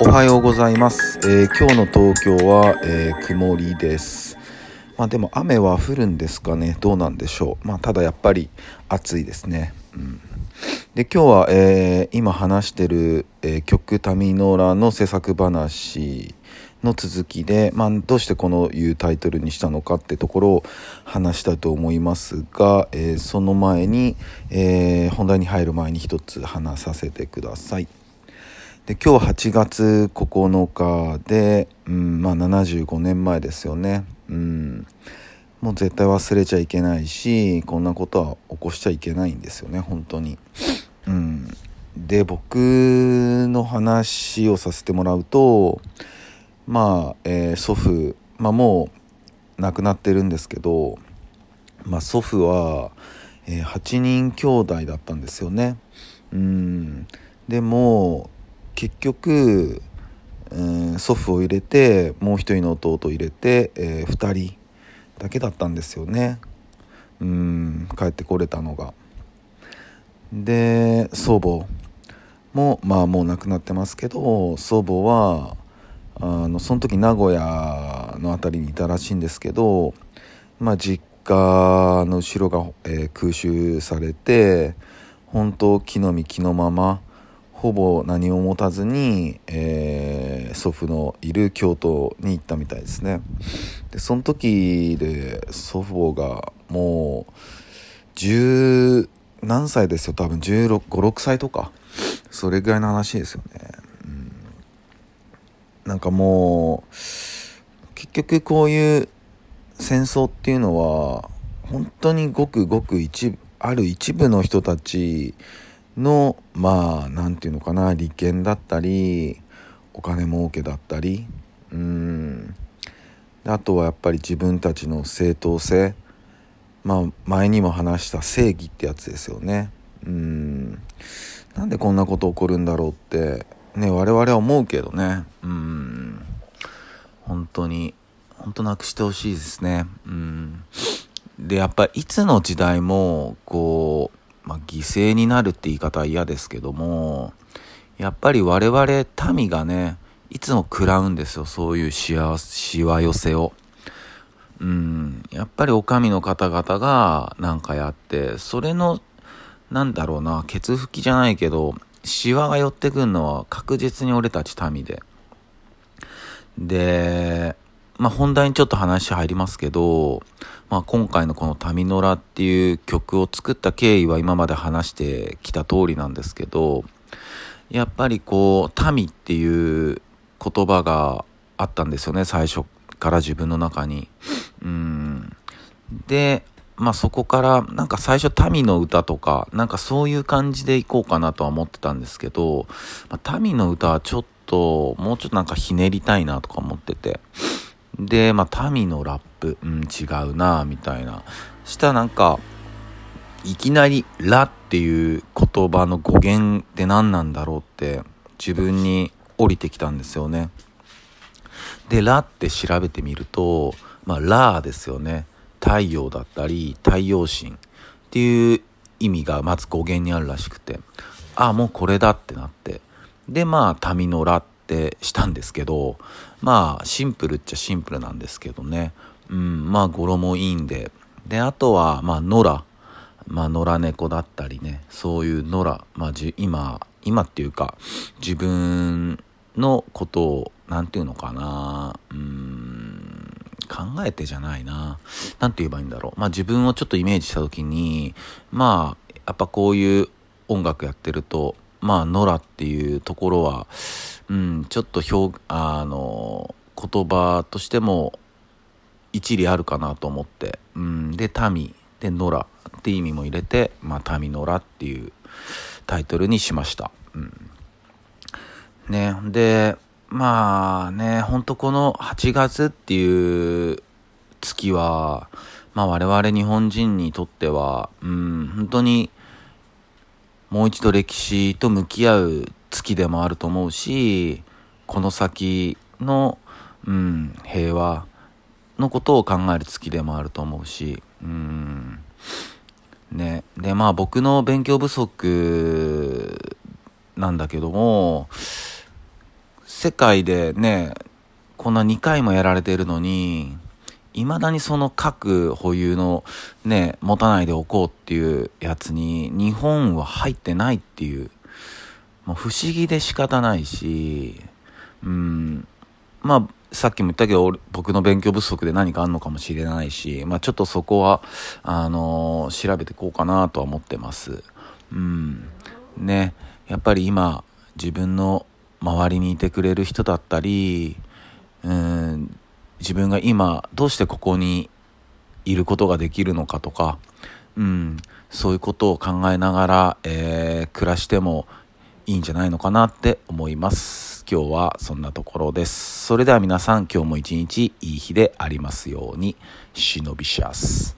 おはようございます、えー今日の東京は、えー曇りです。まあでも雨は降るんですかね。どうなんでしょう。まあただやっぱり暑いですね、うん、で今日は、えー今話してる、えー曲「タミノーラ」の制作話の続きで、まあ、どうしてこのいうタイトルにしたのかってところを話したいと思いますが、えーその前に、えー本題に入る前に一つ話させてください。で今日8月9日で、うんまあ、75年前ですよね、うん、もう絶対忘れちゃいけないしこんなことは起こしちゃいけないんですよね本当に。うん、で僕の話をさせてもらうとまあ、えー祖父、まあ、もう亡くなってるんですけど、まあ、祖父は、えー8人兄弟だったんですよね。うん、でも結局、うん祖父を入れてもう一人の弟を入れて、え2人だけだったんですよね。うん帰ってこれたのが。で祖母もまあもう亡くなってますけど祖母はあのその時名古屋の辺りにいたらしいんですけど、まあ、実家の後ろが、えー空襲されて本当木の実木のままほぼ何も持たずに、えー祖父のいる京都に行ったみたいですね。でその時で祖父母がもう10何歳ですよ。多分1656歳とか。それぐらいの話ですよね、うん、なんかもう結局こういう戦争っていうのは本当にごくごく一ある一部の人たちのまあ何て言うのかな利権だったりお金儲けだったりうん。あとはやっぱり自分たちの正当性。まあ前にも話した正義ってやつですよね。うん。なんでこんなこと起こるんだろうってね我々は思うけどね。うん。本当に本当なくしてほしいですね。うん。でやっぱいつの時代もこう、まあ、犠牲になるって言い方は嫌ですけどもやっぱり我々民がねいつも食らうんですよそういうしわしわ寄せを。うんやっぱりお上の方々がなんかやってそれのなんだろうなケツ拭きじゃないけどしわが寄ってくるのは確実に俺たち民で。でまあ本題にちょっと話入りますけど、まあ、今回のこの「タミノラ」っていう曲を作った経緯は今まで話してきた通りなんですけどやっぱりこう「民」っていう言葉があったんですよね最初から自分の中に。うんでまあそこからなんか最初民の歌とかなんかそういう感じでいこうかなとは思ってたんですけど、まあ、民の歌はちょっともうちょっとなんかひねりたいなとか思っててでまあ民のラップ。うん違うなみたいな。したなんかいきなり「ラ」っていう言葉の語源って何なんだろうって自分に降りてきたんですよね。で「ラ」って調べてみると「まあ、ラ」ですよね。太陽だったり太陽神っていう意味がまず語源にあるらしくて。ああもうこれだってなって。でまあ「民のラ」ってってしたんですけどまあシンプルっちゃシンプルなんですけどね。うんまあ語呂もいいんで。であとはまあ野良。まあ野良猫だったりね。そういう野良。まあじ今今っていうか自分のことを何て言うのかな。うん考えてじゃないな。何て言えばいいんだろう。まあ自分をちょっとイメージした時にまあやっぱこういう音楽やってるとまあ野良っていうところはうんちょっと表あの言葉としても一理あるかなと思って、うん、で「民」で「野良」って意味も入れて「まあ、民野良」っていうタイトルにしました。うん、ねでまあねほんとこの8月っていう月はまあ我々日本人にとってはうん本当にもう一度歴史と向き合う月でもあると思うしこの先の、うん、平和のことを考える月でもあると思うしうんね。でまあ僕の勉強不足なんだけども世界でね、こんな2回もやられてるのに、未だにその核保有のね、持たないでおこうっていうやつに日本は入ってないっていう、もう不思議で仕方ないし、うん、まあ、さっきも言ったけど、僕の勉強不足で何かあんのかもしれないし、まあちょっとそこは、あのー、調べていこうかなとは思ってます。うん。ね、やっぱり今、自分の周りにいてくれる人だったり、うん、自分が今どうしてここにいることができるのかとか、うん、そういうことを考えながら、えー、暮らしてもいいんじゃないのかなって思います。今日はそんなところです。それでは皆さん今日も一日いい日でありますように、忍びシャス。